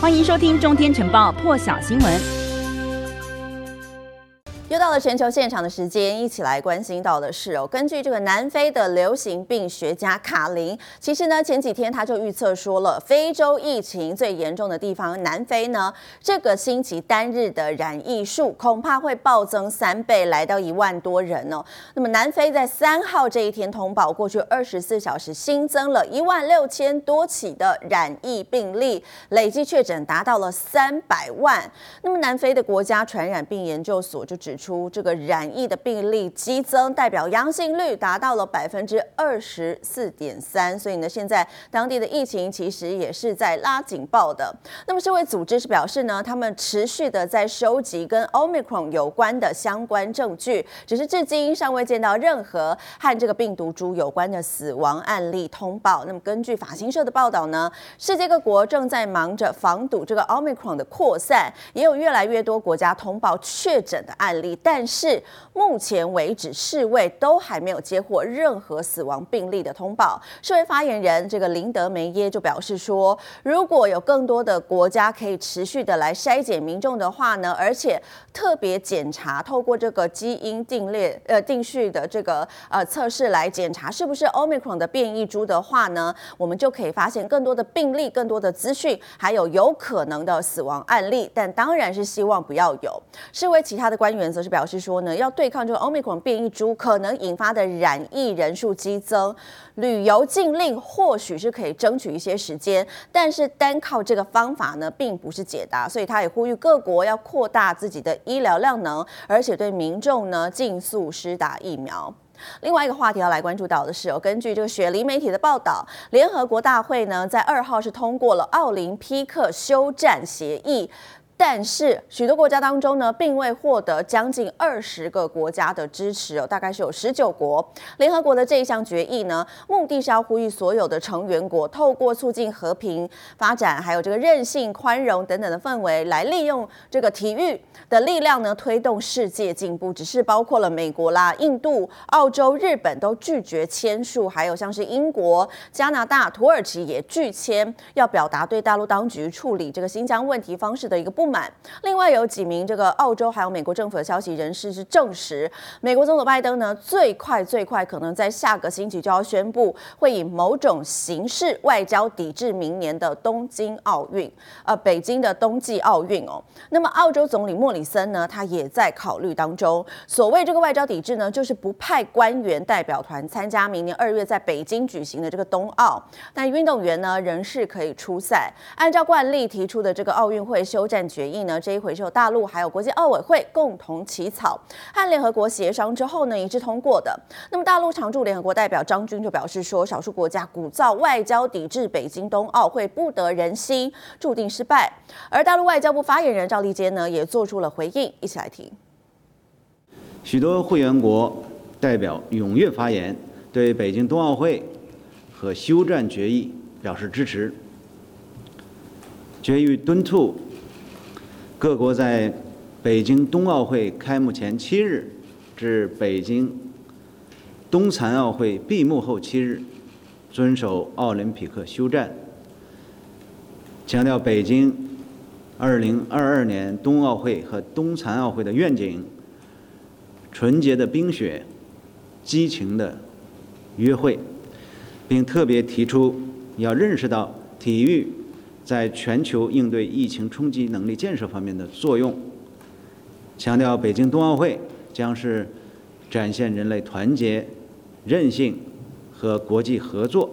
欢迎收听《中天晨报》破晓新闻。又到了全球现场的时间，一起来关心到的是哦，根据这个南非的流行病学家卡林，其实呢前几天他就预测说了，非洲疫情最严重的地方南非呢，这个星期单日的染疫数恐怕会暴增三倍，来到一万多人哦。那么南非在三号这一天通报，过去二十四小时新增了一万六千多起的染疫病例，累计确诊达到了三百万。那么南非的国家传染病研究所就指出这个染疫的病例激增，代表阳性率达到了百分之二十四点三，所以呢，现在当地的疫情其实也是在拉警报的。那么世卫组织是表示呢，他们持续的在收集跟 Omicron 有关的相关证据，只是至今尚未见到任何和这个病毒株有关的死亡案例通报。那么根据法新社的报道呢，世界各国正在忙着防堵这个 Omicron 的扩散，也有越来越多国家通报确诊的案例，但是目前为止，世卫都还没有接获任何死亡病例的通报。世卫发言人这个林德梅耶就表示说，如果有更多的国家可以持续的来筛检民众的话呢，而且特别检查，透过这个基因定列呃定序的这个呃测试来检查是不是 Omicron 的变异株的话呢，我们就可以发现更多的病例、更多的资讯，还有有可能的死亡案例。但当然是希望不要有。世卫其他的官员则是表示。说呢，要对抗这个 Omicron 变异株可能引发的染疫人数激增，旅游禁令或许是可以争取一些时间，但是单靠这个方法呢，并不是解答。所以他也呼吁各国要扩大自己的医疗量能，而且对民众呢尽速施打疫苗。另外一个话题要来关注到的是，哦，根据这个雪梨媒体的报道，联合国大会呢在二号是通过了奥林匹克休战协议。但是许多国家当中呢，并未获得将近二十个国家的支持哦，大概是有十九国。联合国的这一项决议呢，目的是要呼吁所有的成员国，透过促进和平发展，还有这个韧性、宽容等等的氛围，来利用这个体育的力量呢，推动世界进步。只是包括了美国啦、印度、澳洲、日本都拒绝签署，还有像是英国、加拿大、土耳其也拒签，要表达对大陆当局处理这个新疆问题方式的一个不。满另外有几名这个澳洲还有美国政府的消息人士是证实，美国总统拜登呢，最快最快可能在下个星期就要宣布，会以某种形式外交抵制明年的东京奥运，呃，北京的冬季奥运哦。那么澳洲总理莫里森呢，他也在考虑当中。所谓这个外交抵制呢，就是不派官员代表团参加明年二月在北京举行的这个冬奥，但运动员呢仍是可以出赛。按照惯例提出的这个奥运会休战。决议呢，这一回是由大陆还有国际奥委会共同起草，和联合国协商之后呢，一致通过的。那么大陆常驻联合国代表张军就表示说，少数国家鼓噪外交抵制北京冬奥会不得人心，注定失败。而大陆外交部发言人赵立坚呢，也做出了回应，一起来听。许多会员国代表踊跃发言，对北京冬奥会和休战决议表示支持，决议敦促。各国在北京冬奥会开幕前七日至北京冬残奥会闭幕后七日，遵守奥林匹克休战，强调北京二零二二年冬奥会和冬残奥会的愿景：纯洁的冰雪，激情的约会，并特别提出要认识到体育。在全球应对疫情冲击能力建设方面的作用，强调北京冬奥会将是展现人类团结、韧性和国际合作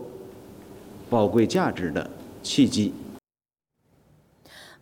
宝贵价值的契机。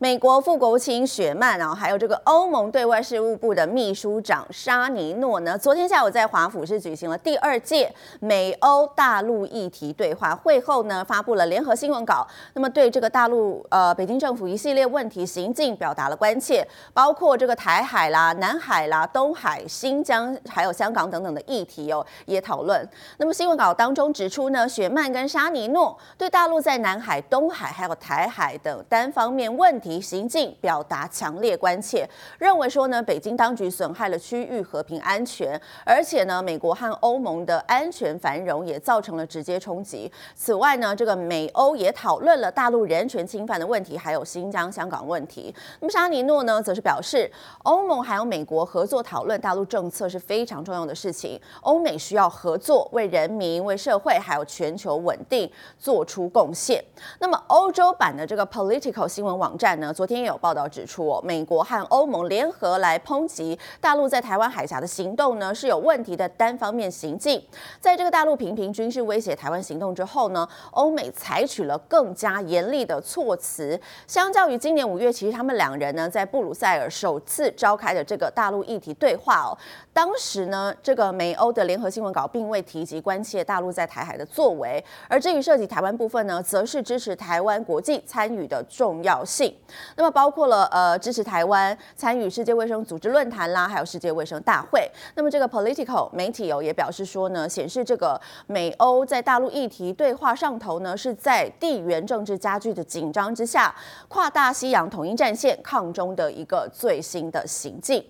美国副国务卿雪曼啊，还有这个欧盟对外事务部的秘书长沙尼诺呢，昨天下午在华府是举行了第二届美欧大陆议题对话会后呢，发布了联合新闻稿。那么对这个大陆呃北京政府一系列问题行径表达了关切，包括这个台海啦、南海啦、东海、新疆还有香港等等的议题哦，也讨论。那么新闻稿当中指出呢，雪曼跟沙尼诺对大陆在南海、东海还有台海等单方面问题。行径表达强烈关切，认为说呢，北京当局损害了区域和平安全，而且呢，美国和欧盟的安全繁荣也造成了直接冲击。此外呢，这个美欧也讨论了大陆人权侵犯的问题，还有新疆、香港问题。那么沙尼诺呢，则是表示，欧盟还有美国合作讨论大陆政策是非常重要的事情，欧美需要合作，为人民、为社会还有全球稳定做出贡献。那么欧洲版的这个 Political 新闻网站，昨天也有报道指出，美国和欧盟联合来抨击大陆在台湾海峡的行动呢是有问题的单方面行径。在这个大陆频频军事威胁台湾行动之后呢，欧美采取了更加严厉的措辞。相较于今年五月，其实他们两人呢在布鲁塞尔首次召开的这个大陆议题对话哦，当时呢这个美欧的联合新闻稿并未提及关切大陆在台海的作为，而至于涉及台湾部分呢，则是支持台湾国际参与的重要性。那么包括了呃支持台湾参与世界卫生组织论坛啦，还有世界卫生大会。那么这个 Political 媒体哦也表示说呢，显示这个美欧在大陆议题对话上头呢，是在地缘政治加剧的紧张之下，跨大西洋统一战线抗中的一个最新的行径。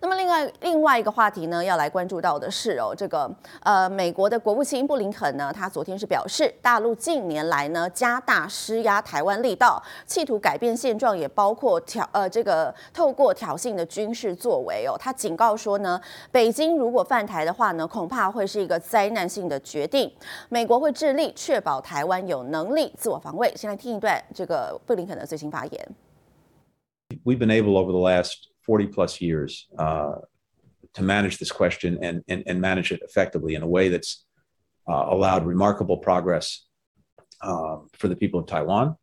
那么另外另外一个话题呢，要来关注到的是哦，这个呃美国的国务卿布林肯呢，他昨天是表示，大陆近年来呢加大施压台湾力道，企图改变现状，也包括挑呃这个透过挑衅的军事作为哦。他警告说呢，北京如果犯台的话呢，恐怕会是一个灾难性的决定。美国会致力确保台湾有能力自我防卫。先来听一段这个布林肯的最新发言。We've been able over the last forty plus years uh, to manage this question and, and, and manage it effectively in a way that's uh, allowed remarkable progress uh, for the people of Taiwan,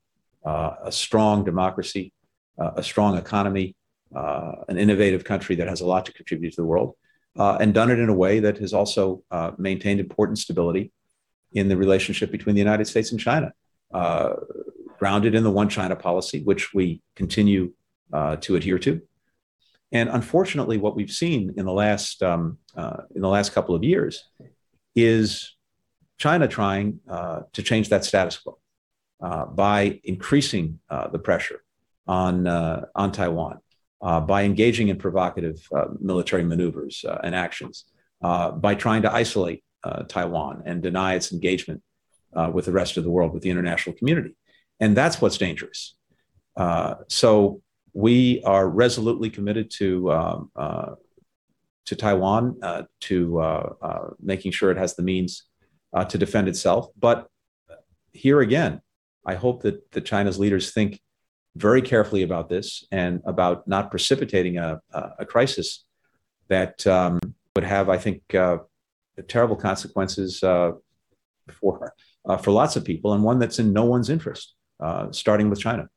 a strong democracy, uh, a strong economy, uh, an innovative country that has a lot to contribute to the world, and done it in a way that has also maintained important stability in the relationship between the United States and China, grounded in the one China policy, which we continue to adhere to. And unfortunately, what we've seen in the last um, uh, in the last couple of years is China trying uh, to change that status quo uh, by increasing uh, the pressure on uh, on Taiwan, uh, by engaging in provocative military maneuvers and actions, by trying to isolate Taiwan and deny its engagement with the rest of the world, with the international community, and that's what's dangerous. so we are resolutely committed to um, uh, to Taiwan, uh, to uh, uh making sure it has the means uh, to defend itself. But here again, I hope that the China's leaders think very carefully about this and about not precipitating a, a crisis that um, would have, I think, uh, terrible consequences for for lots of people, and one that's in no one's interest, starting with China.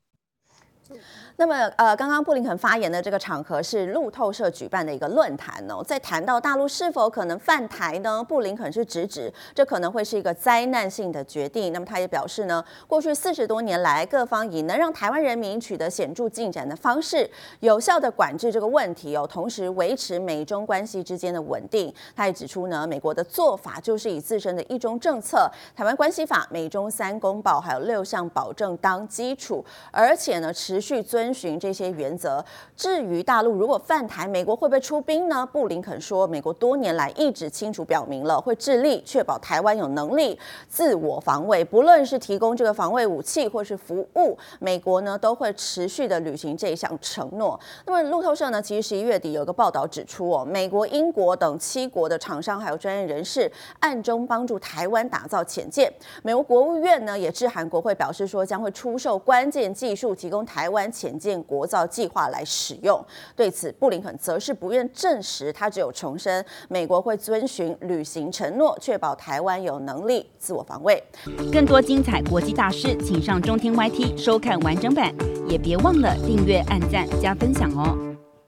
那么，呃，刚刚布林肯发言的这个场合是路透社举办的一个论坛哦，在谈到大陆是否可能犯台呢？布林肯是直指这可能会是一个灾难性的决定。那么，他也表示呢，过去四十多年来，各方以能让台湾人民取得显著进展的方式，有效地管制这个问题哦，同时维持美中关系之间的稳定。他也指出呢，美国的做法就是以自身的一中政策、台湾关系法、美中三公报还有六项保证当基础，而且呢，持续遵。遵循这些原则。至于大陆如果犯台，美国会不会出兵呢？布林肯说，美国多年来一直清楚表明了会致力确保台湾有能力自我防卫，不论是提供这个防卫武器或是服务，美国呢都会持续的履行这一项承诺。那么路透社呢，其实十一月底有个报道指出哦，美国、英国等七国的厂商还有专业人士暗中帮助台湾打造潜舰。美国国务院呢也致函国会表示说，将会出售关键技术，提供台湾潜。建国造计划来使用。对此，布林肯则是不愿证实，他只有重申美国会遵循履行承诺，确保台湾有能力自我防卫。更多精彩国际大事，请上中天 YT 收看完整版，也别忘了订阅、按赞、加分享哦。